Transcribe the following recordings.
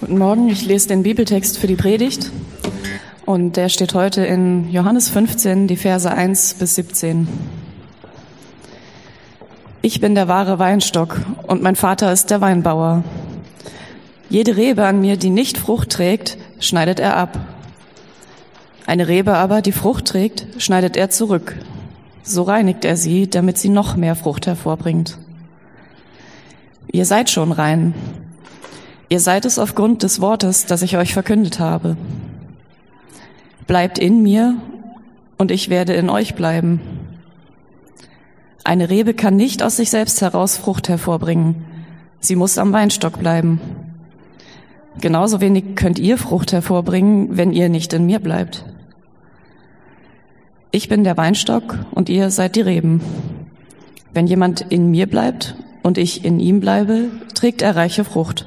Guten Morgen, ich lese den Bibeltext für die Predigt und der steht heute in Johannes 15, die Verse 1 bis 17. Ich bin der wahre Weinstock und mein Vater ist der Weinbauer. Jede Rebe an mir, die nicht Frucht trägt, schneidet er ab. Eine Rebe aber, die Frucht trägt, schneidet er zurück. So reinigt er sie, damit sie noch mehr Frucht hervorbringt. Ihr seid schon rein, Ihr seid es aufgrund des Wortes, das ich euch verkündet habe. Bleibt in mir und ich werde in euch bleiben. Eine Rebe kann nicht aus sich selbst heraus Frucht hervorbringen. Sie muss am Weinstock bleiben. Genauso wenig könnt ihr Frucht hervorbringen, wenn ihr nicht in mir bleibt. Ich bin der Weinstock und ihr seid die Reben. Wenn jemand in mir bleibt und ich in ihm bleibe, trägt er reiche Frucht.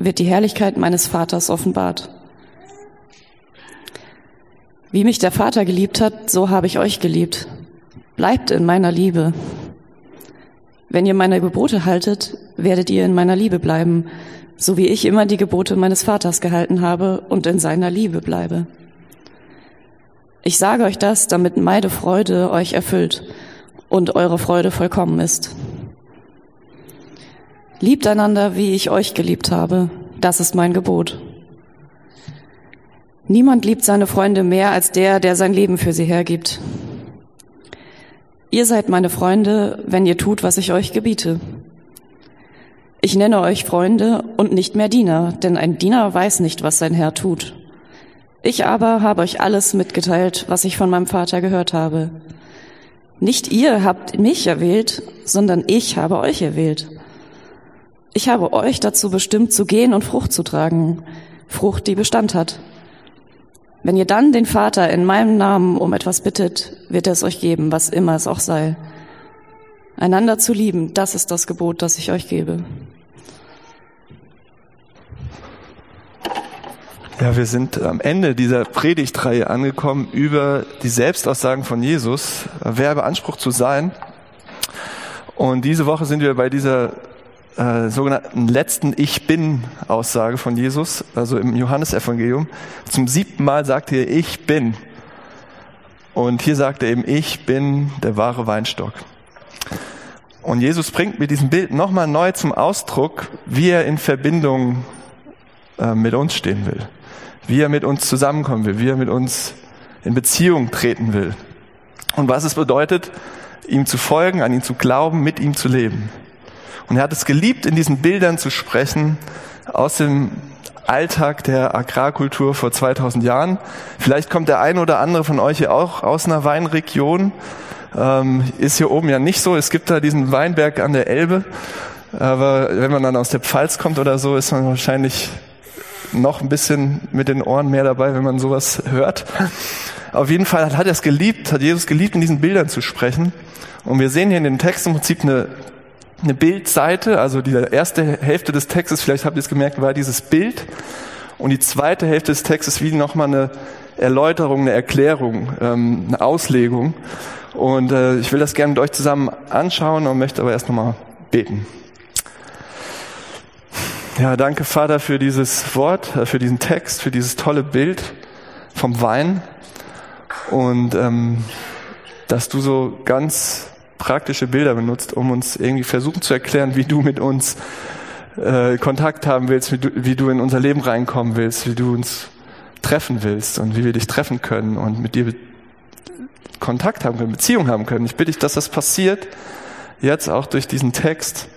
wird die Herrlichkeit meines Vaters offenbart. Wie mich der Vater geliebt hat, so habe ich euch geliebt. Bleibt in meiner Liebe. Wenn ihr meine Gebote haltet, werdet ihr in meiner Liebe bleiben, so wie ich immer die Gebote meines Vaters gehalten habe und in seiner Liebe bleibe. Ich sage euch das, damit meine Freude euch erfüllt und eure Freude vollkommen ist. Liebt einander, wie ich euch geliebt habe. Das ist mein Gebot. Niemand liebt seine Freunde mehr als der, der sein Leben für sie hergibt. Ihr seid meine Freunde, wenn ihr tut, was ich euch gebiete. Ich nenne euch Freunde und nicht mehr Diener, denn ein Diener weiß nicht, was sein Herr tut. Ich aber habe euch alles mitgeteilt, was ich von meinem Vater gehört habe. Nicht ihr habt mich erwählt, sondern ich habe euch erwählt ich habe euch dazu bestimmt, zu gehen und Frucht zu tragen, Frucht, die Bestand hat. Wenn ihr dann den Vater in meinem Namen um etwas bittet, wird er es euch geben, was immer es auch sei. Einander zu lieben, das ist das Gebot, das ich euch gebe. Ja, wir sind am Ende dieser Predigtreihe angekommen über die Selbstaussagen von Jesus. Wer beansprucht zu sein? Und diese Woche sind wir bei dieser äh, sogenannten letzten Ich Bin-Aussage von Jesus, also im Johannesevangelium. Zum siebten Mal sagt er Ich bin. Und hier sagt er eben, ich bin der wahre Weinstock. Und Jesus bringt mit diesem Bild nochmal neu zum Ausdruck, wie er in Verbindung äh, mit uns stehen will, wie er mit uns zusammenkommen will, wie er mit uns in Beziehung treten will. Und was es bedeutet, ihm zu folgen, an ihn zu glauben, mit ihm zu leben. Und er hat es geliebt, in diesen Bildern zu sprechen aus dem Alltag der Agrarkultur vor 2000 Jahren. Vielleicht kommt der eine oder andere von euch hier auch aus einer Weinregion. Ähm, ist hier oben ja nicht so. Es gibt da diesen Weinberg an der Elbe. Aber wenn man dann aus der Pfalz kommt oder so, ist man wahrscheinlich noch ein bisschen mit den Ohren mehr dabei, wenn man sowas hört. Auf jeden Fall hat er es geliebt, hat Jesus geliebt, in diesen Bildern zu sprechen. Und wir sehen hier in dem Text im Prinzip eine eine Bildseite, also die erste Hälfte des Textes, vielleicht habt ihr es gemerkt, war dieses Bild. Und die zweite Hälfte des Textes wie nochmal eine Erläuterung, eine Erklärung, ähm, eine Auslegung. Und äh, ich will das gerne mit euch zusammen anschauen und möchte aber erst nochmal beten. Ja, danke Vater für dieses Wort, äh, für diesen Text, für dieses tolle Bild vom Wein und ähm, dass du so ganz praktische Bilder benutzt, um uns irgendwie versuchen zu erklären, wie du mit uns äh, Kontakt haben willst, wie du, wie du in unser Leben reinkommen willst, wie du uns treffen willst und wie wir dich treffen können und mit dir Kontakt haben können, Beziehung haben können. Ich bitte dich, dass das passiert, jetzt auch durch diesen Text,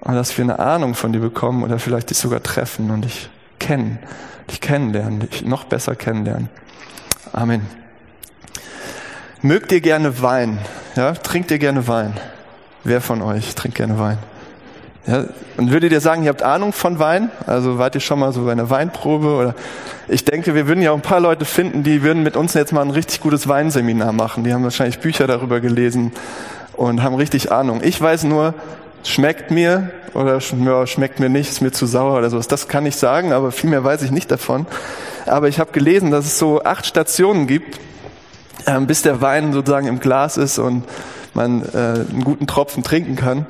und dass wir eine Ahnung von dir bekommen oder vielleicht dich sogar treffen und dich kennen, dich kennenlernen, dich noch besser kennenlernen. Amen. Mögt ihr gerne Wein? Ja, trinkt ihr gerne Wein? Wer von euch trinkt gerne Wein? Ja, und würdet ihr sagen, ihr habt Ahnung von Wein? Also wart ihr schon mal so bei einer Weinprobe? Oder ich denke, wir würden ja auch ein paar Leute finden, die würden mit uns jetzt mal ein richtig gutes Weinseminar machen. Die haben wahrscheinlich Bücher darüber gelesen und haben richtig Ahnung. Ich weiß nur, schmeckt mir oder ja, schmeckt mir nicht, ist mir zu sauer oder sowas. Das kann ich sagen, aber viel mehr weiß ich nicht davon. Aber ich habe gelesen, dass es so acht Stationen gibt, ähm, bis der Wein sozusagen im Glas ist und man äh, einen guten Tropfen trinken kann.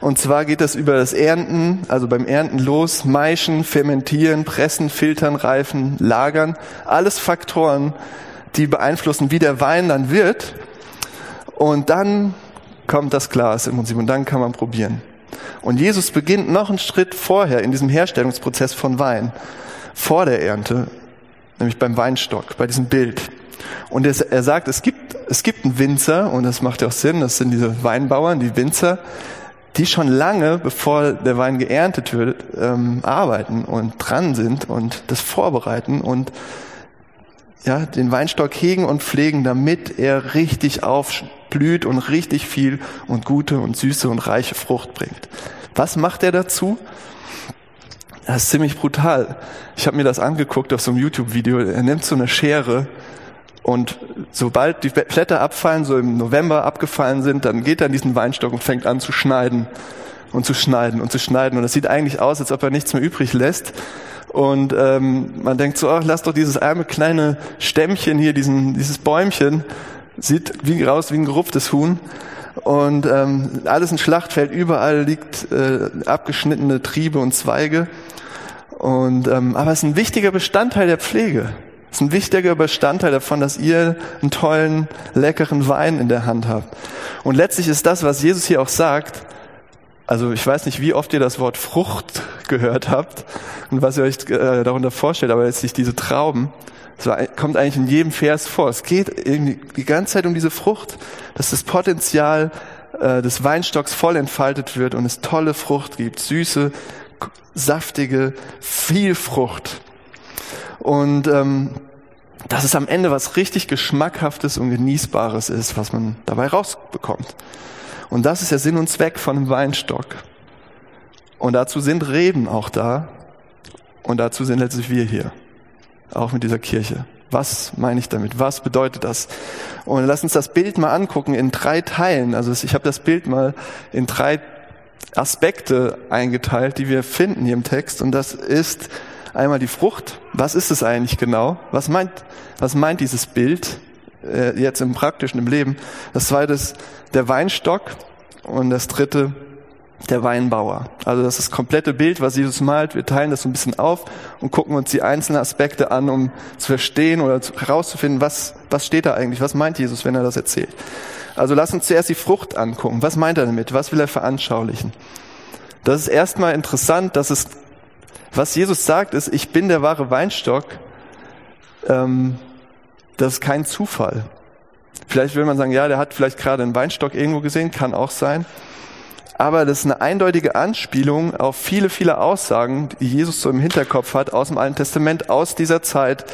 Und zwar geht das über das Ernten, also beim Ernten los, Maischen, Fermentieren, Pressen, Filtern, Reifen, Lagern. Alles Faktoren, die beeinflussen, wie der Wein dann wird. Und dann kommt das Glas im Prinzip und dann kann man probieren. Und Jesus beginnt noch einen Schritt vorher in diesem Herstellungsprozess von Wein, vor der Ernte, nämlich beim Weinstock, bei diesem Bild. Und er sagt, es gibt, es gibt einen Winzer, und das macht ja auch Sinn, das sind diese Weinbauern, die Winzer, die schon lange, bevor der Wein geerntet wird, ähm, arbeiten und dran sind und das vorbereiten und ja, den Weinstock hegen und pflegen, damit er richtig aufblüht und richtig viel und gute und süße und reiche Frucht bringt. Was macht er dazu? Das ist ziemlich brutal. Ich habe mir das angeguckt auf so einem YouTube-Video. Er nimmt so eine Schere und sobald die Blätter abfallen, so im November abgefallen sind, dann geht er an diesen Weinstock und fängt an zu schneiden und zu schneiden und zu schneiden. Und es sieht eigentlich aus, als ob er nichts mehr übrig lässt. Und ähm, man denkt so, ach, lass doch dieses arme kleine Stämmchen hier, diesen, dieses Bäumchen, sieht wie raus wie ein gerupftes Huhn. Und ähm, alles ein Schlachtfeld, überall liegt äh, abgeschnittene Triebe und Zweige. Und ähm, aber es ist ein wichtiger Bestandteil der Pflege. Es ist ein wichtiger Bestandteil davon, dass ihr einen tollen, leckeren Wein in der Hand habt. Und letztlich ist das, was Jesus hier auch sagt, also ich weiß nicht, wie oft ihr das Wort Frucht gehört habt und was ihr euch äh, darunter vorstellt, aber letztlich diese Trauben, das kommt eigentlich in jedem Vers vor. Es geht irgendwie die ganze Zeit um diese Frucht, dass das Potenzial äh, des Weinstocks voll entfaltet wird und es tolle Frucht gibt, süße, saftige, viel Frucht. Und ähm, dass es am Ende was richtig Geschmackhaftes und Genießbares ist, was man dabei rausbekommt. Und das ist der Sinn und Zweck von einem Weinstock. Und dazu sind Reben auch da. Und dazu sind letztlich wir hier. Auch mit dieser Kirche. Was meine ich damit? Was bedeutet das? Und lass uns das Bild mal angucken in drei Teilen. Also ich habe das Bild mal in drei Aspekte eingeteilt, die wir finden hier im Text. Und das ist Einmal die Frucht. Was ist es eigentlich genau? Was meint, was meint dieses Bild äh, jetzt im praktischen, im Leben? Das zweite ist der Weinstock und das dritte der Weinbauer. Also das ist das komplette Bild, was Jesus malt. Wir teilen das so ein bisschen auf und gucken uns die einzelnen Aspekte an, um zu verstehen oder herauszufinden, was, was steht da eigentlich? Was meint Jesus, wenn er das erzählt? Also lass uns zuerst die Frucht angucken. Was meint er damit? Was will er veranschaulichen? Das ist erstmal interessant, dass es was Jesus sagt, ist, ich bin der wahre Weinstock. Ähm, das ist kein Zufall. Vielleicht will man sagen, ja, der hat vielleicht gerade einen Weinstock irgendwo gesehen, kann auch sein. Aber das ist eine eindeutige Anspielung auf viele, viele Aussagen, die Jesus so im Hinterkopf hat aus dem Alten Testament, aus dieser Zeit.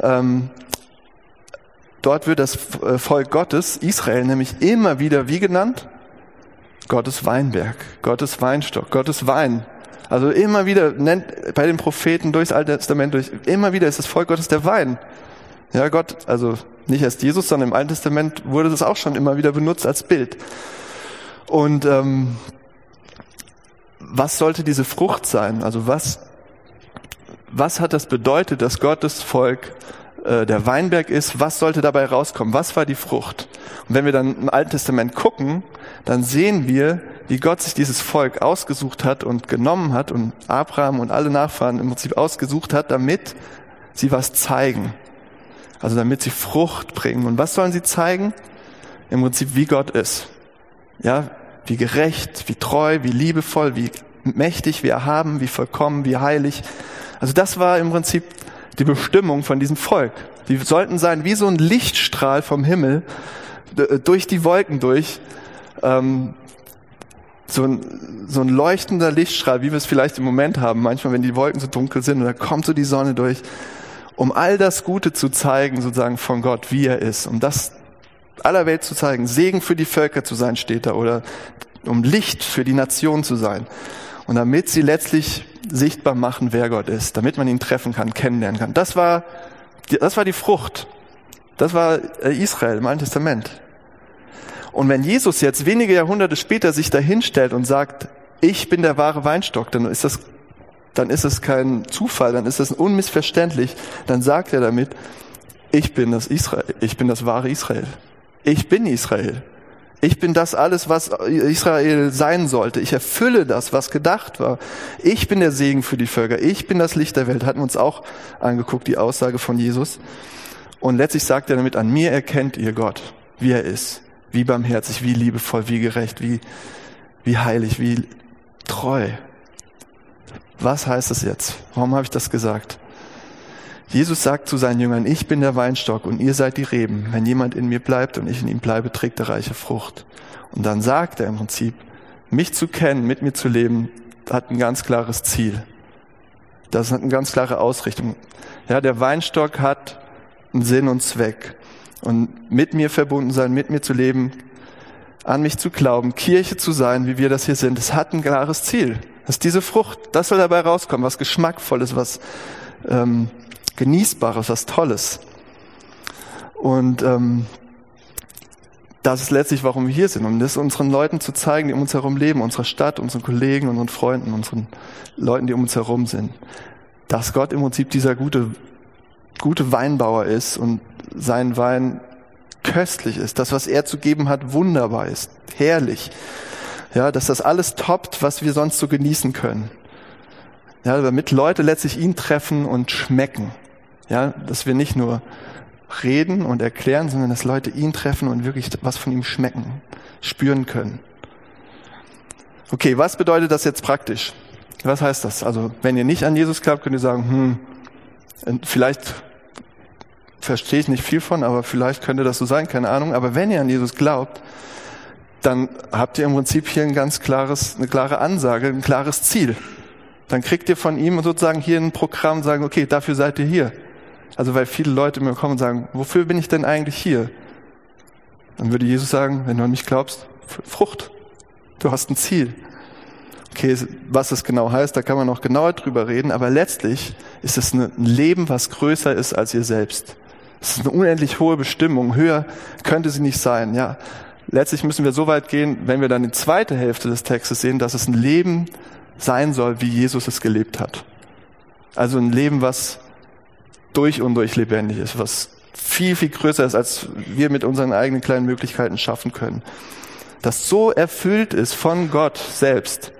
Ähm, dort wird das äh, Volk Gottes, Israel, nämlich immer wieder wie genannt? Gottes Weinberg, Gottes Weinstock, Gottes Wein. Also immer wieder nennt bei den Propheten durchs Alte Testament durch, immer wieder ist das Volk Gottes der Wein. Ja, Gott, also nicht erst Jesus, sondern im Alten Testament wurde das auch schon immer wieder benutzt als Bild. Und ähm, was sollte diese Frucht sein? Also was, was hat das bedeutet, dass Gottes Volk äh, der Weinberg ist? Was sollte dabei rauskommen? Was war die Frucht? Und wenn wir dann im Alten Testament gucken, dann sehen wir, wie Gott sich dieses Volk ausgesucht hat und genommen hat und Abraham und alle Nachfahren im Prinzip ausgesucht hat, damit sie was zeigen. Also damit sie Frucht bringen. Und was sollen sie zeigen? Im Prinzip, wie Gott ist. Ja, wie gerecht, wie treu, wie liebevoll, wie mächtig, wie erhaben, wie vollkommen, wie heilig. Also das war im Prinzip die Bestimmung von diesem Volk. Die sollten sein wie so ein Lichtstrahl vom Himmel durch die Wolken durch, ähm, so ein, so ein leuchtender Lichtstrahl, wie wir es vielleicht im Moment haben, manchmal, wenn die Wolken so dunkel sind und da kommt so die Sonne durch, um all das Gute zu zeigen, sozusagen von Gott, wie er ist, um das aller Welt zu zeigen, Segen für die Völker zu sein, steht da, oder um Licht für die Nation zu sein. Und damit sie letztlich sichtbar machen, wer Gott ist, damit man ihn treffen kann, kennenlernen kann. Das war, das war die Frucht. Das war äh, Israel im Alten Testament. Und wenn Jesus jetzt wenige Jahrhunderte später sich dahinstellt und sagt, ich bin der wahre Weinstock, dann ist das, dann ist es kein Zufall, dann ist es unmissverständlich. Dann sagt er damit, ich bin das Israel, ich bin das wahre Israel. Ich bin Israel. Ich bin das alles, was Israel sein sollte. Ich erfülle das, was gedacht war. Ich bin der Segen für die Völker. Ich bin das Licht der Welt. Hatten wir uns auch angeguckt, die Aussage von Jesus. Und letztlich sagt er damit, an mir erkennt ihr Gott, wie er ist. Wie barmherzig, wie liebevoll, wie gerecht, wie, wie heilig, wie treu. Was heißt das jetzt? Warum habe ich das gesagt? Jesus sagt zu seinen Jüngern, ich bin der Weinstock und ihr seid die Reben. Wenn jemand in mir bleibt und ich in ihm bleibe, trägt er reiche Frucht. Und dann sagt er im Prinzip, mich zu kennen, mit mir zu leben, hat ein ganz klares Ziel. Das hat eine ganz klare Ausrichtung. Ja, der Weinstock hat einen Sinn und Zweck. Und mit mir verbunden sein, mit mir zu leben, an mich zu glauben, Kirche zu sein, wie wir das hier sind, das hat ein klares Ziel. Das ist diese Frucht, das soll dabei rauskommen, was Geschmackvolles, was ähm, Genießbares, was Tolles. Und ähm, das ist letztlich, warum wir hier sind, um das unseren Leuten zu zeigen, die um uns herum leben, unserer Stadt, unseren Kollegen, unseren Freunden, unseren Leuten, die um uns herum sind, dass Gott im Prinzip dieser gute, gute Weinbauer ist und sein Wein köstlich ist, das, was er zu geben hat, wunderbar ist, herrlich. Ja, dass das alles toppt, was wir sonst so genießen können. Ja, damit Leute letztlich ihn treffen und schmecken. Ja, dass wir nicht nur reden und erklären, sondern dass Leute ihn treffen und wirklich was von ihm schmecken, spüren können. Okay, was bedeutet das jetzt praktisch? Was heißt das? Also, wenn ihr nicht an Jesus glaubt, könnt ihr sagen, hm, vielleicht verstehe ich nicht viel von, aber vielleicht könnte das so sein, keine Ahnung. Aber wenn ihr an Jesus glaubt, dann habt ihr im Prinzip hier ein ganz klares, eine klare Ansage, ein klares Ziel. Dann kriegt ihr von ihm sozusagen hier ein Programm und sagen, okay, dafür seid ihr hier. Also weil viele Leute mir kommen und sagen, wofür bin ich denn eigentlich hier? Dann würde Jesus sagen, wenn du an mich glaubst, Frucht. Du hast ein Ziel. Okay, was das genau heißt, da kann man noch genauer drüber reden, aber letztlich ist es ein Leben, was größer ist als ihr selbst. Es ist eine unendlich hohe Bestimmung. Höher könnte sie nicht sein, ja. Letztlich müssen wir so weit gehen, wenn wir dann die zweite Hälfte des Textes sehen, dass es ein Leben sein soll, wie Jesus es gelebt hat. Also ein Leben, was durch und durch lebendig ist, was viel, viel größer ist, als wir mit unseren eigenen kleinen Möglichkeiten schaffen können. Das so erfüllt ist von Gott selbst,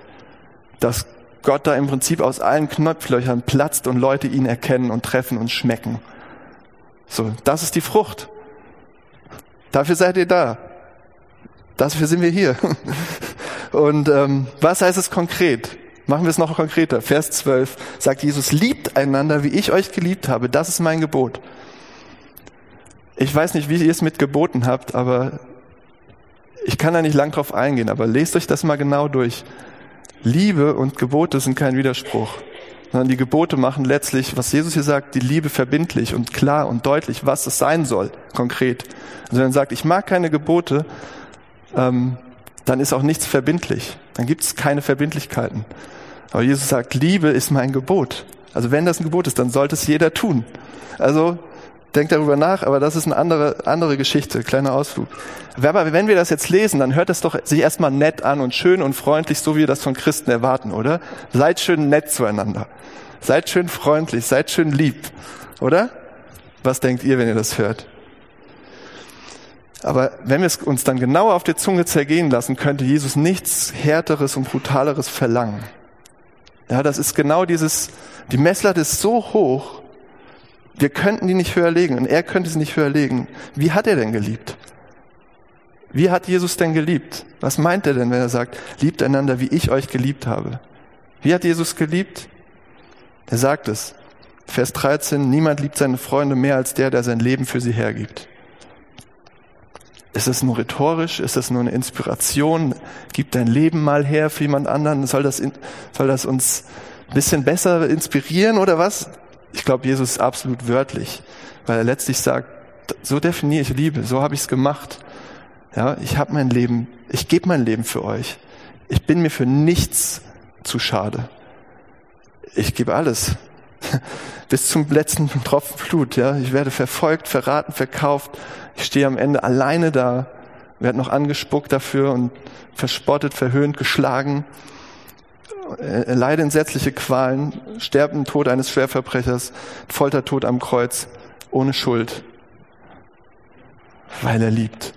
dass Gott da im Prinzip aus allen Knopflöchern platzt und Leute ihn erkennen und treffen und schmecken. So, das ist die Frucht. Dafür seid ihr da. Dafür sind wir hier. Und ähm, was heißt es konkret? Machen wir es noch konkreter. Vers 12 sagt Jesus, liebt einander, wie ich euch geliebt habe. Das ist mein Gebot. Ich weiß nicht, wie ihr es mit Geboten habt, aber ich kann da nicht lang drauf eingehen, aber lest euch das mal genau durch. Liebe und Gebote sind kein Widerspruch, sondern die Gebote machen letztlich, was Jesus hier sagt, die Liebe verbindlich und klar und deutlich, was es sein soll, konkret. Also wenn er sagt, ich mag keine Gebote, ähm, dann ist auch nichts verbindlich. Dann gibt es keine Verbindlichkeiten. Aber Jesus sagt, Liebe ist mein Gebot. Also wenn das ein Gebot ist, dann sollte es jeder tun. Also denkt darüber nach, aber das ist eine andere, andere Geschichte, kleiner Ausflug. Aber wenn wir das jetzt lesen, dann hört es doch sich erstmal nett an und schön und freundlich, so wie wir das von Christen erwarten, oder? Seid schön nett zueinander. Seid schön freundlich, seid schön lieb, oder? Was denkt ihr, wenn ihr das hört? Aber wenn wir es uns dann genauer auf der Zunge zergehen lassen, könnte Jesus nichts härteres und brutaleres verlangen. Ja, das ist genau dieses, die Messlatte ist so hoch, wir könnten die nicht höher legen und er könnte sie nicht höher legen. Wie hat er denn geliebt? Wie hat Jesus denn geliebt? Was meint er denn, wenn er sagt, liebt einander, wie ich euch geliebt habe? Wie hat Jesus geliebt? Er sagt es. Vers 13, niemand liebt seine Freunde mehr als der, der sein Leben für sie hergibt. Ist es nur rhetorisch? Ist es nur eine Inspiration? Gib dein Leben mal her für jemand anderen? Soll das, soll das uns ein bisschen besser inspirieren oder was? Ich glaube, Jesus ist absolut wörtlich, weil er letztlich sagt, so definiere ich Liebe, so habe ich es gemacht. Ja, ich habe mein Leben, ich gebe mein Leben für euch. Ich bin mir für nichts zu schade. Ich gebe alles. Bis zum letzten Tropfen Blut, ja. Ich werde verfolgt, verraten, verkauft. Ich stehe am Ende alleine da, werde noch angespuckt dafür und verspottet, verhöhnt, geschlagen, äh, leide entsetzliche Qualen, sterben Tod eines Schwerverbrechers, Foltertod am Kreuz, ohne Schuld, weil er liebt.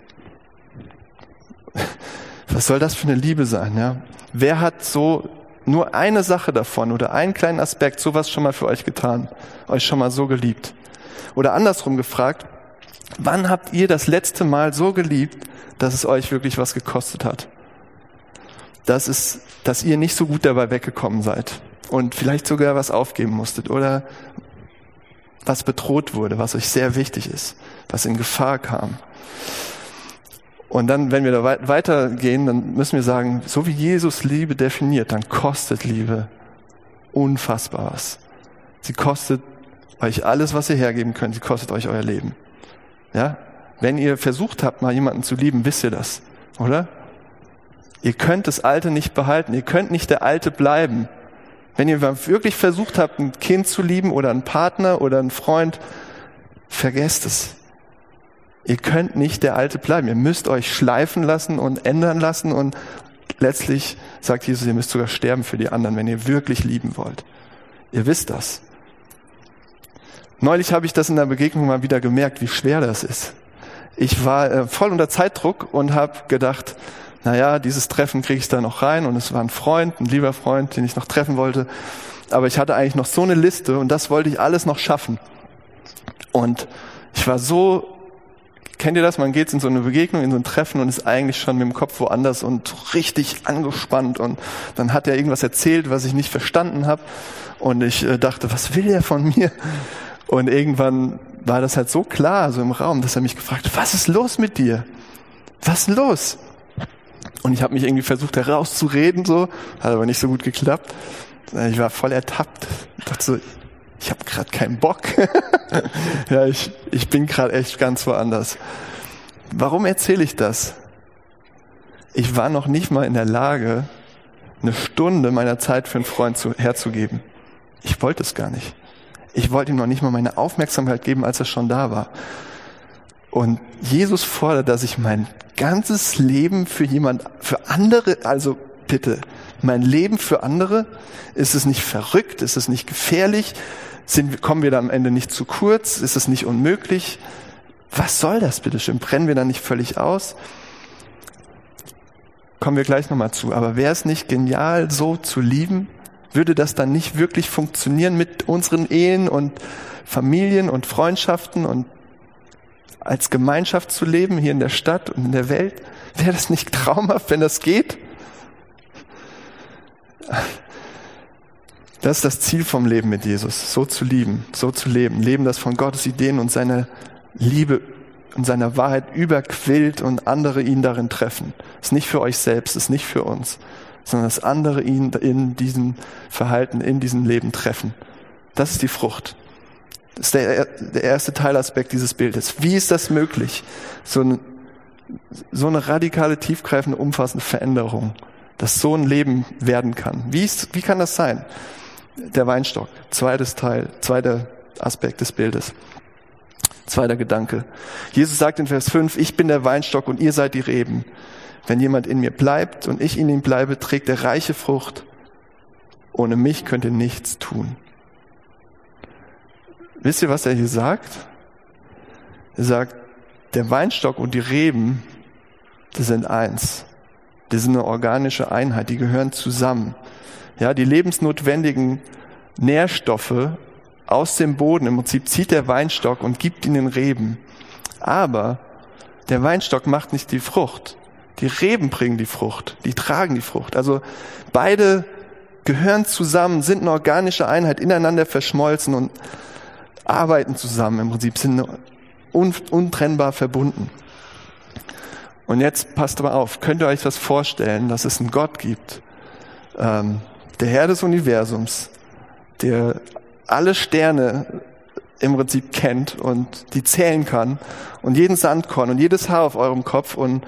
Was soll das für eine Liebe sein, ja? Wer hat so nur eine Sache davon oder einen kleinen Aspekt sowas schon mal für euch getan, euch schon mal so geliebt? Oder andersrum gefragt, wann habt ihr das letzte Mal so geliebt, dass es euch wirklich was gekostet hat? Dass es, dass ihr nicht so gut dabei weggekommen seid und vielleicht sogar was aufgeben musstet oder was bedroht wurde, was euch sehr wichtig ist, was in Gefahr kam. Und dann, wenn wir da weitergehen, dann müssen wir sagen, so wie Jesus Liebe definiert, dann kostet Liebe unfassbar was. Sie kostet euch alles, was ihr hergeben könnt. Sie kostet euch euer Leben. Ja? Wenn ihr versucht habt, mal jemanden zu lieben, wisst ihr das, oder? Ihr könnt das Alte nicht behalten. Ihr könnt nicht der Alte bleiben. Wenn ihr wirklich versucht habt, ein Kind zu lieben oder einen Partner oder einen Freund, vergesst es. Ihr könnt nicht der Alte bleiben. Ihr müsst euch schleifen lassen und ändern lassen und letztlich sagt Jesus, ihr müsst sogar sterben für die anderen, wenn ihr wirklich lieben wollt. Ihr wisst das. Neulich habe ich das in der Begegnung mal wieder gemerkt, wie schwer das ist. Ich war äh, voll unter Zeitdruck und habe gedacht, naja, dieses Treffen kriege ich da noch rein und es war ein Freund, ein lieber Freund, den ich noch treffen wollte. Aber ich hatte eigentlich noch so eine Liste und das wollte ich alles noch schaffen. Und ich war so Kennt ihr das? Man geht in so eine Begegnung, in so ein Treffen und ist eigentlich schon mit dem Kopf woanders und richtig angespannt. Und dann hat er irgendwas erzählt, was ich nicht verstanden habe. Und ich äh, dachte, was will er von mir? Und irgendwann war das halt so klar, so im Raum, dass er mich gefragt hat, was ist los mit dir? Was ist los? Und ich habe mich irgendwie versucht herauszureden, so, hat aber nicht so gut geklappt. Ich war voll ertappt. Ich dachte so, ich habe gerade keinen Bock. ja, ich, ich bin gerade echt ganz woanders. Warum erzähle ich das? Ich war noch nicht mal in der Lage, eine Stunde meiner Zeit für einen Freund zu, herzugeben. Ich wollte es gar nicht. Ich wollte ihm noch nicht mal meine Aufmerksamkeit geben, als er schon da war. Und Jesus fordert, dass ich mein ganzes Leben für jemand, für andere, also bitte, mein Leben für andere, ist es nicht verrückt, ist es nicht gefährlich, sind, kommen wir da am Ende nicht zu kurz? Ist es nicht unmöglich? Was soll das bitte schön? Brennen wir da nicht völlig aus? Kommen wir gleich nochmal zu. Aber wäre es nicht genial, so zu lieben? Würde das dann nicht wirklich funktionieren mit unseren Ehen und Familien und Freundschaften und als Gemeinschaft zu leben hier in der Stadt und in der Welt? Wäre das nicht traumhaft, wenn das geht? Das ist das Ziel vom Leben mit Jesus, so zu lieben, so zu leben. Leben, das von Gottes Ideen und seiner Liebe und seiner Wahrheit überquillt und andere ihn darin treffen. Ist nicht für euch selbst, ist nicht für uns, sondern dass andere ihn in diesem Verhalten, in diesem Leben treffen. Das ist die Frucht. Das ist der, der erste Teilaspekt dieses Bildes. Wie ist das möglich? So, ein, so eine radikale, tiefgreifende, umfassende Veränderung, dass so ein Leben werden kann. Wie, ist, wie kann das sein? der Weinstock. Zweites Teil, zweiter Aspekt des Bildes. Zweiter Gedanke. Jesus sagt in Vers 5, ich bin der Weinstock und ihr seid die Reben. Wenn jemand in mir bleibt und ich in ihm bleibe, trägt er reiche Frucht. Ohne mich könnt ihr nichts tun. Wisst ihr, was er hier sagt? Er sagt, der Weinstock und die Reben, die sind eins. Die sind eine organische Einheit, die gehören zusammen ja, die lebensnotwendigen Nährstoffe aus dem Boden. Im Prinzip zieht der Weinstock und gibt ihnen Reben. Aber der Weinstock macht nicht die Frucht. Die Reben bringen die Frucht. Die tragen die Frucht. Also beide gehören zusammen, sind eine organische Einheit, ineinander verschmolzen und arbeiten zusammen. Im Prinzip sind untrennbar verbunden. Und jetzt passt mal auf, könnt ihr euch das vorstellen, dass es einen Gott gibt, ähm, der Herr des Universums, der alle Sterne im Prinzip kennt und die zählen kann und jeden Sandkorn und jedes Haar auf eurem Kopf und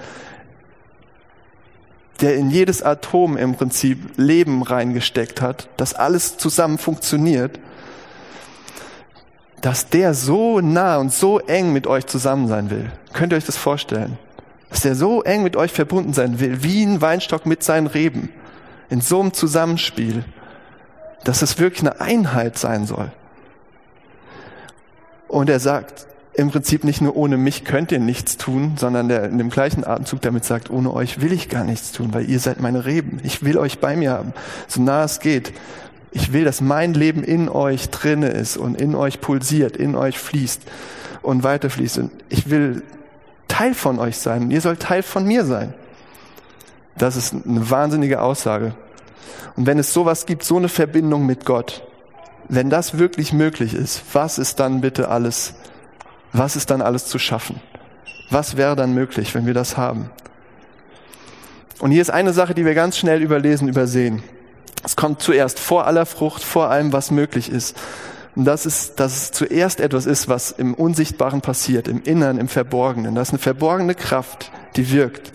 der in jedes Atom im Prinzip Leben reingesteckt hat, dass alles zusammen funktioniert, dass der so nah und so eng mit euch zusammen sein will. Könnt ihr euch das vorstellen? Dass der so eng mit euch verbunden sein will, wie ein Weinstock mit seinen Reben, in so einem Zusammenspiel, dass es wirklich eine Einheit sein soll. Und er sagt, im Prinzip nicht nur ohne mich könnt ihr nichts tun, sondern der in dem gleichen Atemzug damit sagt, ohne euch will ich gar nichts tun, weil ihr seid meine Reben. Ich will euch bei mir haben, so nah es geht. Ich will, dass mein Leben in euch drinne ist und in euch pulsiert, in euch fließt und weiterfließt. Und ich will Teil von euch sein und ihr sollt Teil von mir sein. Das ist eine wahnsinnige Aussage. Und wenn es sowas gibt, so eine Verbindung mit Gott, wenn das wirklich möglich ist, was ist dann bitte alles was ist dann alles zu schaffen? Was wäre dann möglich, wenn wir das haben? Und hier ist eine Sache, die wir ganz schnell überlesen, übersehen. Es kommt zuerst vor aller Frucht, vor allem, was möglich ist. Und das ist, dass es zuerst etwas ist, was im Unsichtbaren passiert, im Innern, im Verborgenen. Das ist eine verborgene Kraft, die wirkt,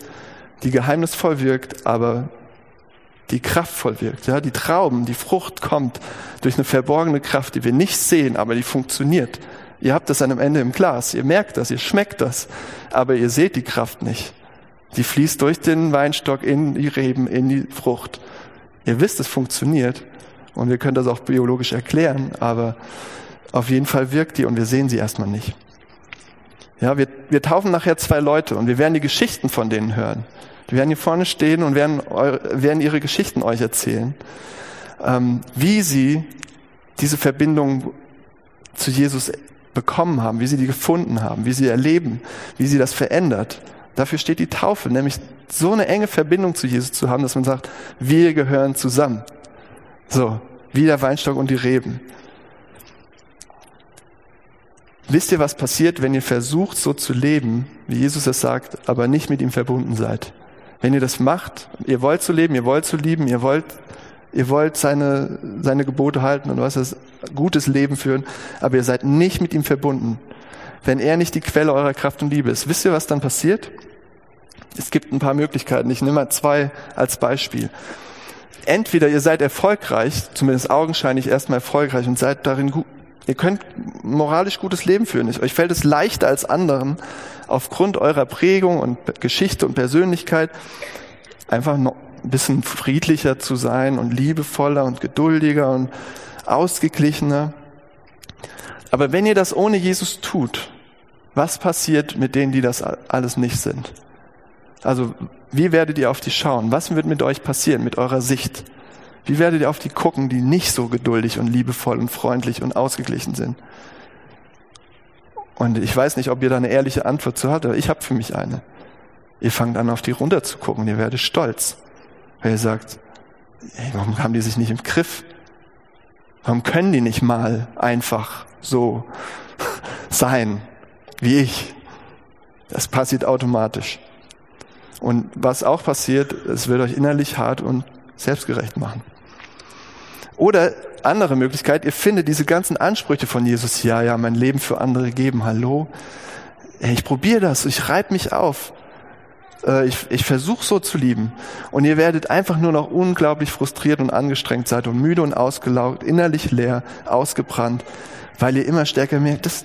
die geheimnisvoll wirkt, aber die kraftvoll wirkt. Ja, die Trauben, die Frucht kommt durch eine verborgene Kraft, die wir nicht sehen, aber die funktioniert. Ihr habt das dann am Ende im Glas, ihr merkt das, ihr schmeckt das, aber ihr seht die Kraft nicht. Die fließt durch den Weinstock in die Reben, in die Frucht. Ihr wisst, es funktioniert und wir können das auch biologisch erklären, aber auf jeden Fall wirkt die und wir sehen sie erstmal nicht. Ja, wir, wir taufen nachher zwei Leute und wir werden die Geschichten von denen hören. Die werden hier vorne stehen und werden, werden ihre Geschichten euch erzählen, ähm, wie sie diese Verbindung zu Jesus bekommen haben, wie sie die gefunden haben, wie sie erleben, wie sie das verändert. Dafür steht die Taufe, nämlich so eine enge Verbindung zu Jesus zu haben, dass man sagt, wir gehören zusammen. So, wie der Weinstock und die Reben. Wisst ihr, was passiert, wenn ihr versucht, so zu leben, wie Jesus es sagt, aber nicht mit ihm verbunden seid? Wenn ihr das macht, ihr wollt so leben, ihr wollt so lieben, ihr wollt Ihr wollt seine, seine Gebote halten und was ist gutes Leben führen, aber ihr seid nicht mit ihm verbunden. Wenn er nicht die Quelle eurer Kraft und Liebe ist, wisst ihr, was dann passiert? Es gibt ein paar Möglichkeiten. Ich nehme mal zwei als Beispiel. Entweder ihr seid erfolgreich, zumindest augenscheinlich erstmal erfolgreich und seid darin gut. Ihr könnt moralisch gutes Leben führen. Euch fällt es leichter als anderen, aufgrund eurer Prägung und Geschichte und Persönlichkeit einfach ein bisschen friedlicher zu sein und liebevoller und geduldiger und ausgeglichener. Aber wenn ihr das ohne Jesus tut, was passiert mit denen, die das alles nicht sind? Also, wie werdet ihr auf die schauen? Was wird mit euch passieren, mit eurer Sicht? Wie werdet ihr auf die gucken, die nicht so geduldig und liebevoll und freundlich und ausgeglichen sind? Und ich weiß nicht, ob ihr da eine ehrliche Antwort zu habt, aber ich habe für mich eine. Ihr fangt an, auf die runter zu gucken, ihr werdet stolz. Weil ihr sagt, ey, warum haben die sich nicht im Griff? Warum können die nicht mal einfach so sein wie ich? Das passiert automatisch. Und was auch passiert, es wird euch innerlich hart und selbstgerecht machen. Oder andere Möglichkeit, ihr findet diese ganzen Ansprüche von Jesus, ja, ja, mein Leben für andere geben, hallo. Ich probiere das, ich reib mich auf äh, ich, ich versuche so zu lieben. Und ihr werdet einfach nur noch unglaublich frustriert und angestrengt sein und müde und ausgelaugt, innerlich leer, ausgebrannt, weil ihr immer stärker merkt, das,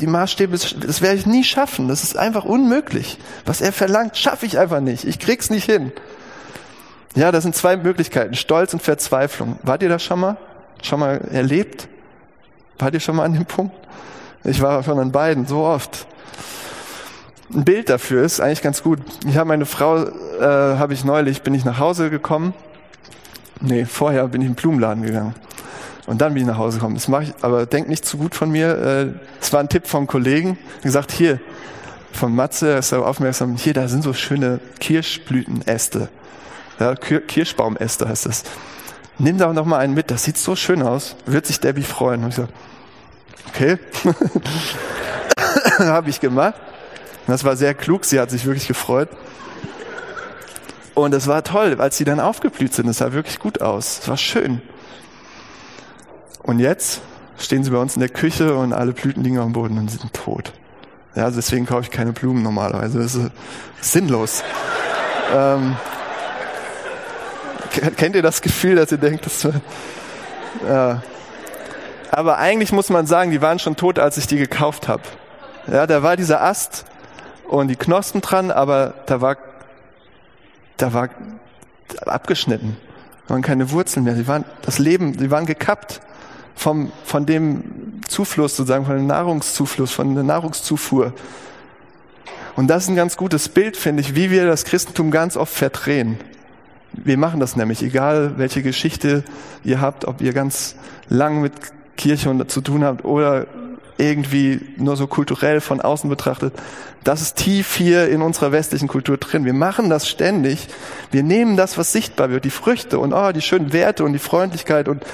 die Maßstäbe, das werde ich nie schaffen. Das ist einfach unmöglich. Was er verlangt, schaffe ich einfach nicht. Ich krieg's nicht hin. Ja, das sind zwei Möglichkeiten, Stolz und Verzweiflung. Wart ihr das schon mal? Schon mal erlebt? Wart ihr schon mal an dem Punkt? Ich war schon an beiden, so oft ein Bild dafür ist eigentlich ganz gut. Ich habe meine Frau, äh, habe ich neulich, bin ich nach Hause gekommen. Nee, vorher bin ich in den Blumenladen gegangen. Und dann bin ich nach Hause gekommen. Das mache ich, aber denk nicht zu gut von mir. Äh, es war ein Tipp vom Kollegen. gesagt, hier, von Matze, er ist da aufmerksam, hier, da sind so schöne Kirschblütenäste. Ja, Kirschbaumäste heißt das. Nimm da noch mal einen mit, das sieht so schön aus. Wird sich Debbie freuen. Und ich so, okay. habe ich gemacht. Das war sehr klug, sie hat sich wirklich gefreut. Und es war toll, als sie dann aufgeblüht sind. Es sah wirklich gut aus. Es war schön. Und jetzt stehen sie bei uns in der Küche und alle Blüten liegen am Boden und sind tot. Ja, also deswegen kaufe ich keine Blumen normalerweise. Das ist sinnlos. ähm, Kennt ihr das Gefühl, dass ihr denkt, das ja. Aber eigentlich muss man sagen, die waren schon tot, als ich die gekauft habe. Ja, da war dieser Ast und die Knospen dran, aber da war, da war abgeschnitten. Da waren keine Wurzeln mehr. Sie waren, das Leben, sie waren gekappt vom, von dem Zufluss sozusagen, von dem Nahrungszufluss, von der Nahrungszufuhr. Und das ist ein ganz gutes Bild, finde ich, wie wir das Christentum ganz oft verdrehen. Wir machen das nämlich, egal welche Geschichte ihr habt, ob ihr ganz lang mit Kirche zu tun habt oder irgendwie nur so kulturell von außen betrachtet. Das ist tief hier in unserer westlichen Kultur drin. Wir machen das ständig. Wir nehmen das, was sichtbar wird, die Früchte und oh, die schönen Werte und die Freundlichkeit und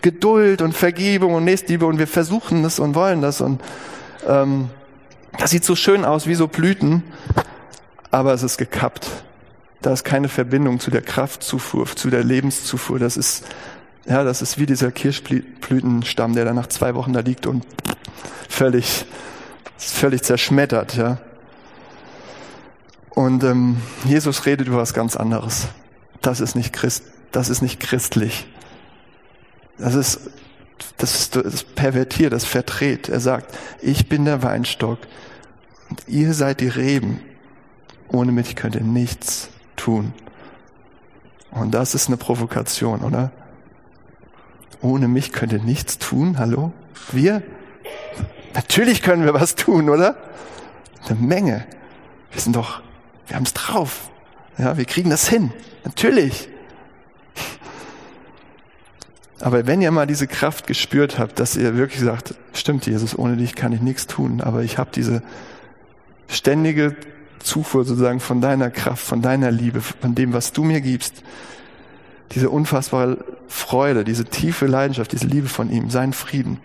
Geduld und Vergebung und Nächstliebe und wir versuchen das und wollen das und ähm, das sieht so schön aus wie so Blüten, aber es ist gekappt. Da ist keine Verbindung zu der Kraftzufuhr, zu der Lebenszufuhr. Das ist ja, das ist wie dieser Kirschblütenstamm, der da nach zwei Wochen da liegt und völlig, völlig zerschmettert, ja. Und ähm, Jesus redet über was ganz anderes. Das ist nicht Christ, das ist nicht christlich. Das ist, das ist das pervertiert, das verdreht. Er sagt, ich bin der Weinstock und ihr seid die Reben. Ohne mich könnt ihr nichts tun. Und das ist eine Provokation, oder? Ohne mich könnt ihr nichts tun. Hallo? Wir? Natürlich können wir was tun, oder? Eine Menge. Wir sind doch, wir haben es drauf. Ja, wir kriegen das hin. Natürlich. Aber wenn ihr mal diese Kraft gespürt habt, dass ihr wirklich sagt, stimmt Jesus, ohne dich kann ich nichts tun, aber ich habe diese ständige Zufuhr sozusagen von deiner Kraft, von deiner Liebe, von dem, was du mir gibst, diese unfassbare Freude, diese tiefe Leidenschaft, diese Liebe von ihm, seinen Frieden,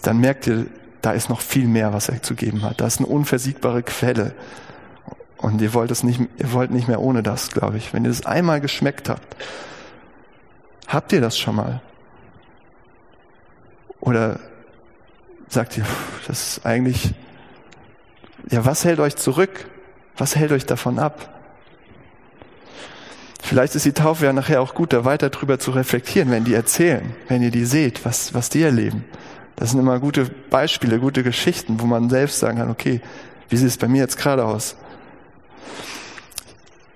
dann merkt ihr, da ist noch viel mehr, was er zu geben hat. Da ist eine unversiegbare Quelle. Und ihr wollt es nicht, ihr wollt nicht mehr ohne das, glaube ich. Wenn ihr das einmal geschmeckt habt, habt ihr das schon mal? Oder sagt ihr, das ist eigentlich, ja, was hält euch zurück? Was hält euch davon ab? Vielleicht ist die Taufe ja nachher auch gut, da weiter drüber zu reflektieren, wenn die erzählen, wenn ihr die seht, was, was die erleben. Das sind immer gute Beispiele, gute Geschichten, wo man selbst sagen kann, okay, wie sieht es bei mir jetzt gerade aus?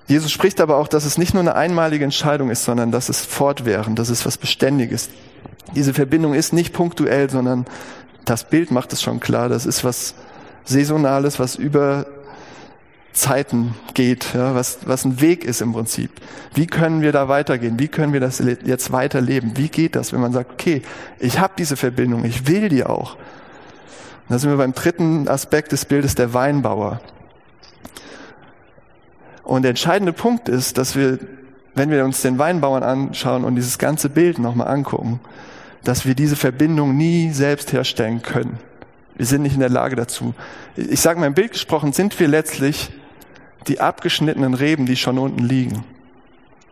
Jesus spricht aber auch, dass es nicht nur eine einmalige Entscheidung ist, sondern dass es fortwährend, dass es was Beständiges. Diese Verbindung ist nicht punktuell, sondern das Bild macht es schon klar. Das ist was Saisonales, was über Zeiten geht, ja, was, was ein Weg ist im Prinzip. Wie können wir da weitergehen? Wie können wir das jetzt weiterleben? Wie geht das, wenn man sagt, okay, ich habe diese Verbindung, ich will die auch. Und da sind wir beim dritten Aspekt des Bildes der Weinbauer. Und der entscheidende Punkt ist, dass wir, wenn wir uns den Weinbauern anschauen und dieses ganze Bild nochmal angucken, dass wir diese Verbindung nie selbst herstellen können. Wir sind nicht in der Lage dazu. Ich sage mal im Bild gesprochen, sind wir letztlich die abgeschnittenen Reben, die schon unten liegen.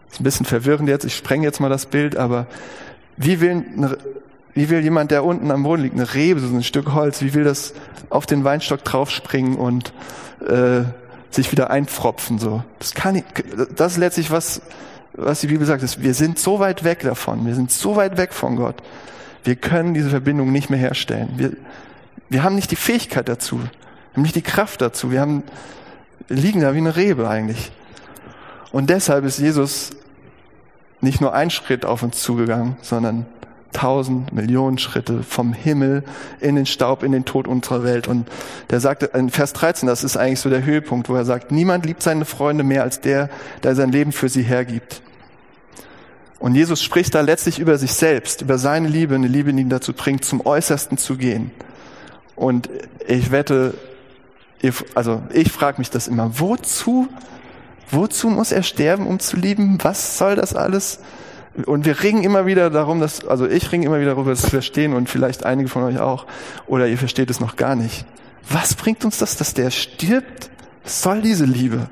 Das ist ein bisschen verwirrend jetzt, ich spreng jetzt mal das Bild, aber wie will, eine, wie will jemand, der unten am Boden liegt, eine Rebe, so ein Stück Holz, wie will das auf den Weinstock draufspringen und äh, sich wieder einpfropfen? So, das kann ich, das ist letztlich was, was die Bibel sagt, ist, wir sind so weit weg davon, wir sind so weit weg von Gott. Wir können diese Verbindung nicht mehr herstellen. Wir, wir haben nicht die Fähigkeit dazu, wir haben nicht die Kraft dazu, wir haben liegen da wie eine Rebe eigentlich. Und deshalb ist Jesus nicht nur ein Schritt auf uns zugegangen, sondern tausend Millionen Schritte vom Himmel in den Staub, in den Tod unserer Welt. Und der sagt in Vers 13, das ist eigentlich so der Höhepunkt, wo er sagt, niemand liebt seine Freunde mehr als der, der sein Leben für sie hergibt. Und Jesus spricht da letztlich über sich selbst, über seine Liebe, eine Liebe, die ihn dazu bringt, zum Äußersten zu gehen. Und ich wette, also ich frage mich das immer, wozu, wozu muss er sterben, um zu lieben? Was soll das alles? Und wir ringen immer wieder darum, dass, also ich ringe immer wieder darüber, das zu verstehen und vielleicht einige von euch auch, oder ihr versteht es noch gar nicht. Was bringt uns das, dass der stirbt? Was soll diese Liebe?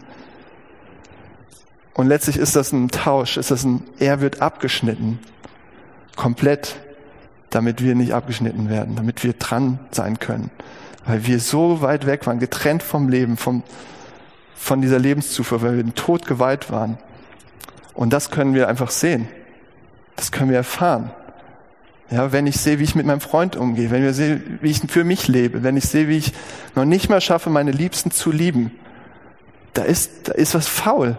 Und letztlich ist das ein Tausch, ist das ein, er wird abgeschnitten. Komplett, damit wir nicht abgeschnitten werden, damit wir dran sein können weil wir so weit weg waren, getrennt vom Leben, vom, von dieser Lebenszufuhr, weil wir den Tod geweiht waren. Und das können wir einfach sehen. Das können wir erfahren. Ja, wenn ich sehe, wie ich mit meinem Freund umgehe, wenn ich sehe, wie ich für mich lebe, wenn ich sehe, wie ich noch nicht mal schaffe, meine Liebsten zu lieben, da ist, da ist was faul.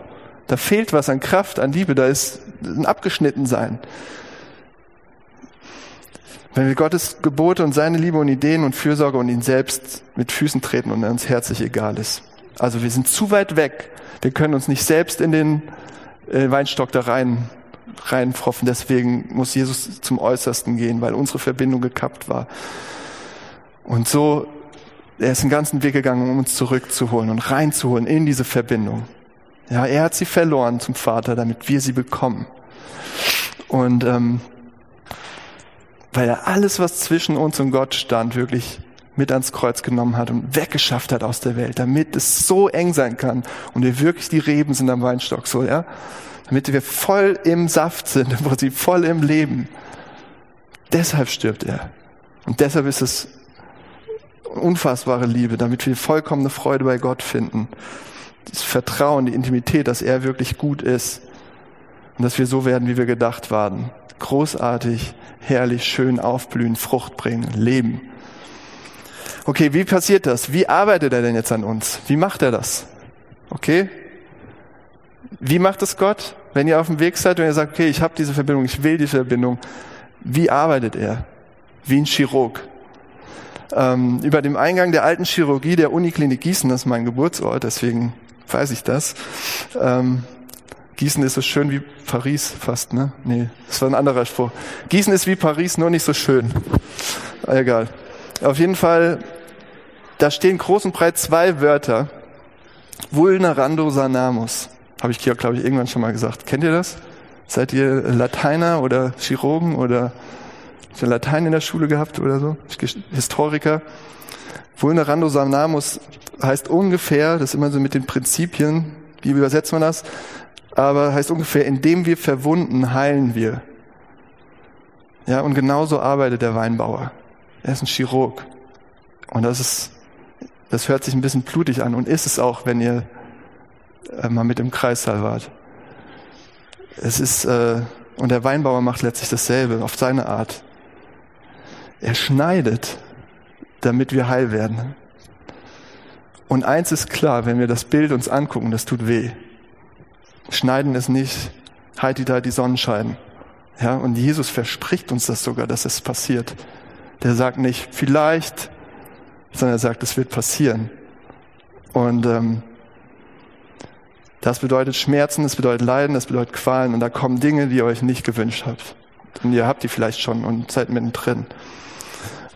Da fehlt was an Kraft, an Liebe, da ist ein Abgeschnittensein. Wenn wir Gottes Gebote und seine Liebe und Ideen und Fürsorge und ihn selbst mit Füßen treten und er uns herzlich egal ist. Also wir sind zu weit weg. Wir können uns nicht selbst in den äh, Weinstock da rein reinfroffen. Deswegen muss Jesus zum Äußersten gehen, weil unsere Verbindung gekappt war. Und so, er ist den ganzen Weg gegangen, um uns zurückzuholen und reinzuholen in diese Verbindung. Ja, er hat sie verloren zum Vater, damit wir sie bekommen. Und ähm, weil er alles, was zwischen uns und Gott stand, wirklich mit ans Kreuz genommen hat und weggeschafft hat aus der Welt, damit es so eng sein kann und wir wirklich die Reben sind am Weinstock, so, ja damit wir voll im Saft sind, wo sie voll im Leben. Deshalb stirbt er. Und deshalb ist es unfassbare Liebe, damit wir vollkommene Freude bei Gott finden. Das Vertrauen, die Intimität, dass er wirklich gut ist und dass wir so werden, wie wir gedacht waren. Großartig, herrlich, schön aufblühen, Frucht bringen, leben. Okay, wie passiert das? Wie arbeitet er denn jetzt an uns? Wie macht er das? Okay, wie macht es Gott? Wenn ihr auf dem Weg seid und ihr sagt, okay, ich habe diese Verbindung, ich will diese Verbindung, wie arbeitet er? Wie ein Chirurg. Ähm, über dem Eingang der alten Chirurgie der Uniklinik Gießen, das ist mein Geburtsort, deswegen weiß ich das. Ähm, Gießen ist so schön wie Paris fast, ne? Nee, das war ein anderer Spruch. Gießen ist wie Paris, nur nicht so schön. Egal. Auf jeden Fall, da stehen groß und breit zwei Wörter. Vulnerando sanamus. Habe ich, glaube ich, irgendwann schon mal gesagt. Kennt ihr das? Seid ihr Lateiner oder Chirurgen oder habt ihr Latein in der Schule gehabt oder so? Historiker. Vulnerando sanamus heißt ungefähr, das ist immer so mit den Prinzipien, wie übersetzt man das? Aber heißt ungefähr, indem wir verwunden, heilen wir. Ja, und genauso arbeitet der Weinbauer. Er ist ein Chirurg. Und das ist, das hört sich ein bisschen blutig an und ist es auch, wenn ihr äh, mal mit im Kreissaal wart. Es ist, äh, und der Weinbauer macht letztlich dasselbe auf seine Art. Er schneidet, damit wir heil werden. Und eins ist klar, wenn wir das Bild uns angucken, das tut weh. Schneiden ist nicht heitita die Sonnenscheiden. Ja, und Jesus verspricht uns das sogar, dass es passiert. Der sagt nicht vielleicht, sondern er sagt, es wird passieren. Und ähm, das bedeutet Schmerzen, das bedeutet Leiden, das bedeutet Qualen und da kommen Dinge, die ihr euch nicht gewünscht habt. Und ihr habt die vielleicht schon und seid mittendrin.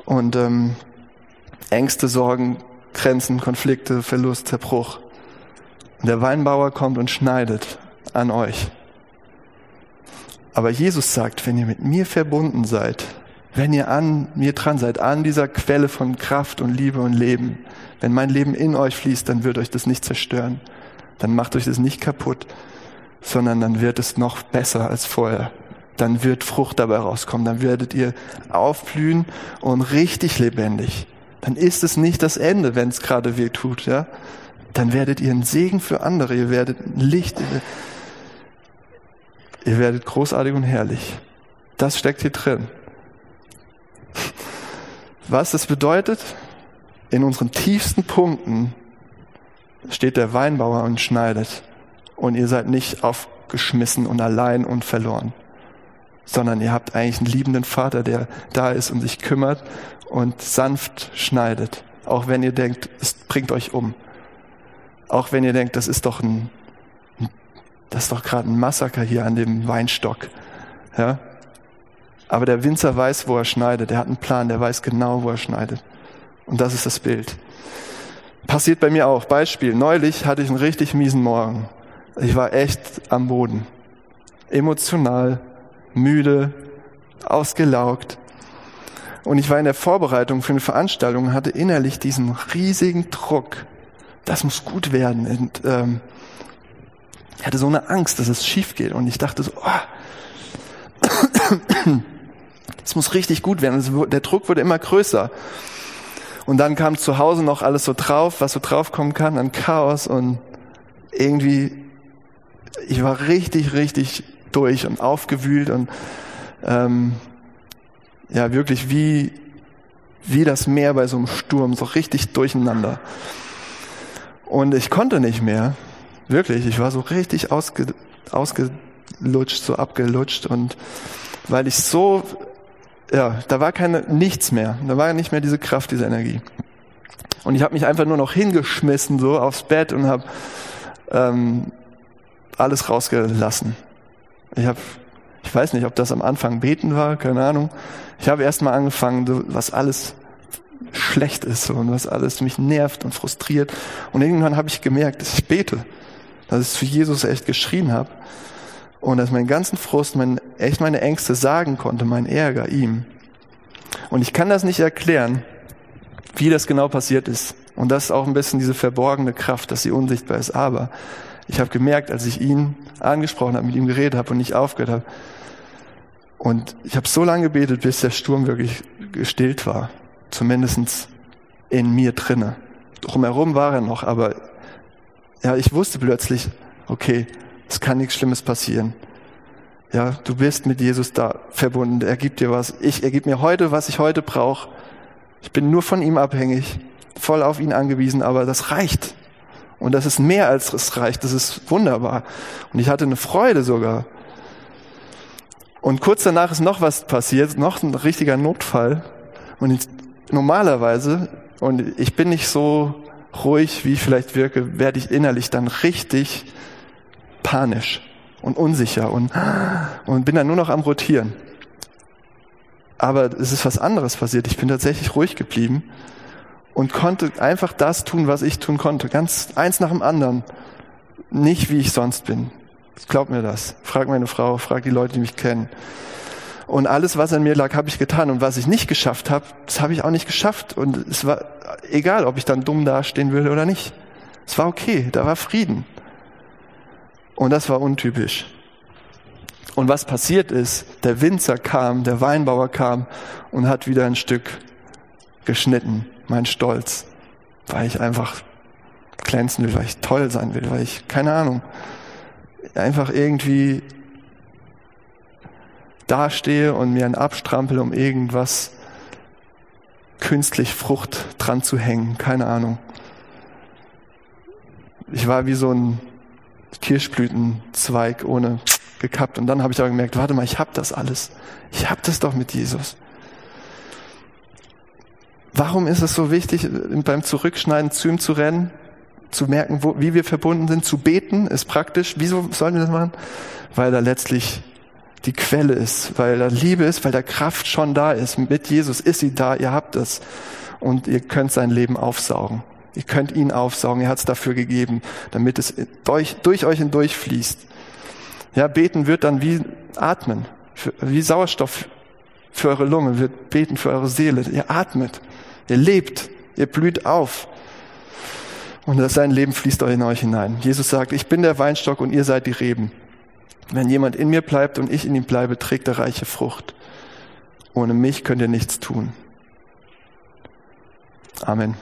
Und ähm, Ängste, Sorgen, Grenzen, Konflikte, Verlust, Zerbruch. Der Weinbauer kommt und schneidet an euch. Aber Jesus sagt, wenn ihr mit mir verbunden seid, wenn ihr an mir dran seid, an dieser Quelle von Kraft und Liebe und Leben, wenn mein Leben in euch fließt, dann wird euch das nicht zerstören dann macht euch das nicht kaputt, sondern dann wird es noch besser als vorher. Dann wird Frucht dabei rauskommen, dann werdet ihr aufblühen und richtig lebendig. Dann ist es nicht das Ende, wenn es gerade weh tut, ja. Dann werdet ihr ein Segen für andere, ihr werdet ein Licht, ihr, werdet großartig und herrlich. Das steckt hier drin. Was das bedeutet? In unseren tiefsten Punkten steht der Weinbauer und schneidet. Und ihr seid nicht aufgeschmissen und allein und verloren, sondern ihr habt eigentlich einen liebenden Vater, der da ist und sich kümmert und sanft schneidet. Auch wenn ihr denkt, es bringt euch um. Auch wenn ihr denkt, das ist doch ein, das ist doch gerade ein Massaker hier an dem Weinstock. Ja? Aber der Winzer weiß, wo er schneidet. Er hat einen Plan, der weiß genau, wo er schneidet. Und das ist das Bild. Passiert bei mir auch. Beispiel. Neulich hatte ich einen richtig miesen Morgen. Ich war echt am Boden. Emotional, müde, ausgelaugt. Und ich war in der Vorbereitung für eine Veranstaltung und hatte innerlich diesen riesigen Druck. Das muss gut werden. Und, ähm, ich hatte so eine Angst, dass es schief geht. Und ich dachte so, oh, es muss richtig gut werden. Der Druck wurde immer größer. Und dann kam zu Hause noch alles so drauf, was so draufkommen kann an Chaos und irgendwie ich war richtig, richtig durch und aufgewühlt und ähm, ja wirklich wie wie das Meer bei so einem Sturm, so richtig durcheinander. Und ich konnte nicht mehr, wirklich. Ich war so richtig ausge, ausgelutscht, so abgelutscht und weil ich so, ja, da war keine nichts mehr, da war nicht mehr diese Kraft, diese Energie. Und ich habe mich einfach nur noch hingeschmissen so aufs Bett und habe ähm, alles rausgelassen. Ich habe, ich weiß nicht, ob das am Anfang beten war, keine Ahnung. Ich habe erst mal angefangen, was alles schlecht ist und was alles mich nervt und frustriert. Und irgendwann habe ich gemerkt, dass ich bete, dass ich zu Jesus echt geschrien habe und dass meinen ganzen Frust, mein, echt meine Ängste sagen konnte, mein Ärger ihm. Und ich kann das nicht erklären, wie das genau passiert ist. Und das ist auch ein bisschen diese verborgene Kraft, dass sie unsichtbar ist. Aber ich habe gemerkt, als ich ihn angesprochen habe, mit ihm geredet habe und nicht aufgehört habe, und ich habe so lange gebetet, bis der Sturm wirklich gestillt war. Zumindestens in mir drinne. Drumherum war er noch, aber ja, ich wusste plötzlich, okay, es kann nichts Schlimmes passieren. Ja, du bist mit Jesus da verbunden. Er gibt dir was. Ich, er gibt mir heute, was ich heute brauche. Ich bin nur von ihm abhängig, voll auf ihn angewiesen, aber das reicht. Und das ist mehr als es reicht. Das ist wunderbar. Und ich hatte eine Freude sogar. Und kurz danach ist noch was passiert, noch ein richtiger Notfall. Und normalerweise, und ich bin nicht so ruhig, wie ich vielleicht wirke, werde ich innerlich dann richtig panisch und unsicher und, und bin dann nur noch am Rotieren. Aber es ist was anderes passiert. Ich bin tatsächlich ruhig geblieben und konnte einfach das tun, was ich tun konnte. Ganz eins nach dem anderen. Nicht wie ich sonst bin. Glaub mir das. Frag meine Frau, frag die Leute, die mich kennen. Und alles, was an mir lag, habe ich getan. Und was ich nicht geschafft habe, das habe ich auch nicht geschafft. Und es war egal, ob ich dann dumm dastehen würde oder nicht. Es war okay, da war Frieden. Und das war untypisch. Und was passiert ist, der Winzer kam, der Weinbauer kam und hat wieder ein Stück geschnitten. Mein Stolz, weil ich einfach glänzen will, weil ich toll sein will, weil ich, keine Ahnung, einfach irgendwie dastehe und mir ein Abstrampel, um irgendwas künstlich Frucht dran zu hängen. Keine Ahnung. Ich war wie so ein Kirschblütenzweig ohne gekappt. Und dann habe ich aber gemerkt, warte mal, ich habe das alles. Ich habe das doch mit Jesus. Warum ist es so wichtig, beim Zurückschneiden zu ihm zu rennen? zu merken, wo, wie wir verbunden sind, zu beten, ist praktisch. Wieso sollen wir das machen? Weil da letztlich die Quelle ist, weil da Liebe ist, weil da Kraft schon da ist. Mit Jesus ist sie da, ihr habt es. Und ihr könnt sein Leben aufsaugen. Ihr könnt ihn aufsaugen, er hat es dafür gegeben, damit es durch, durch euch hindurch fließt. Ja, beten wird dann wie atmen, für, wie Sauerstoff für eure Lunge, wird beten für eure Seele. Ihr atmet, ihr lebt, ihr blüht auf. Und sein Leben fließt in euch hinein. Jesus sagt, ich bin der Weinstock und ihr seid die Reben. Wenn jemand in mir bleibt und ich in ihm bleibe, trägt er reiche Frucht. Ohne mich könnt ihr nichts tun. Amen.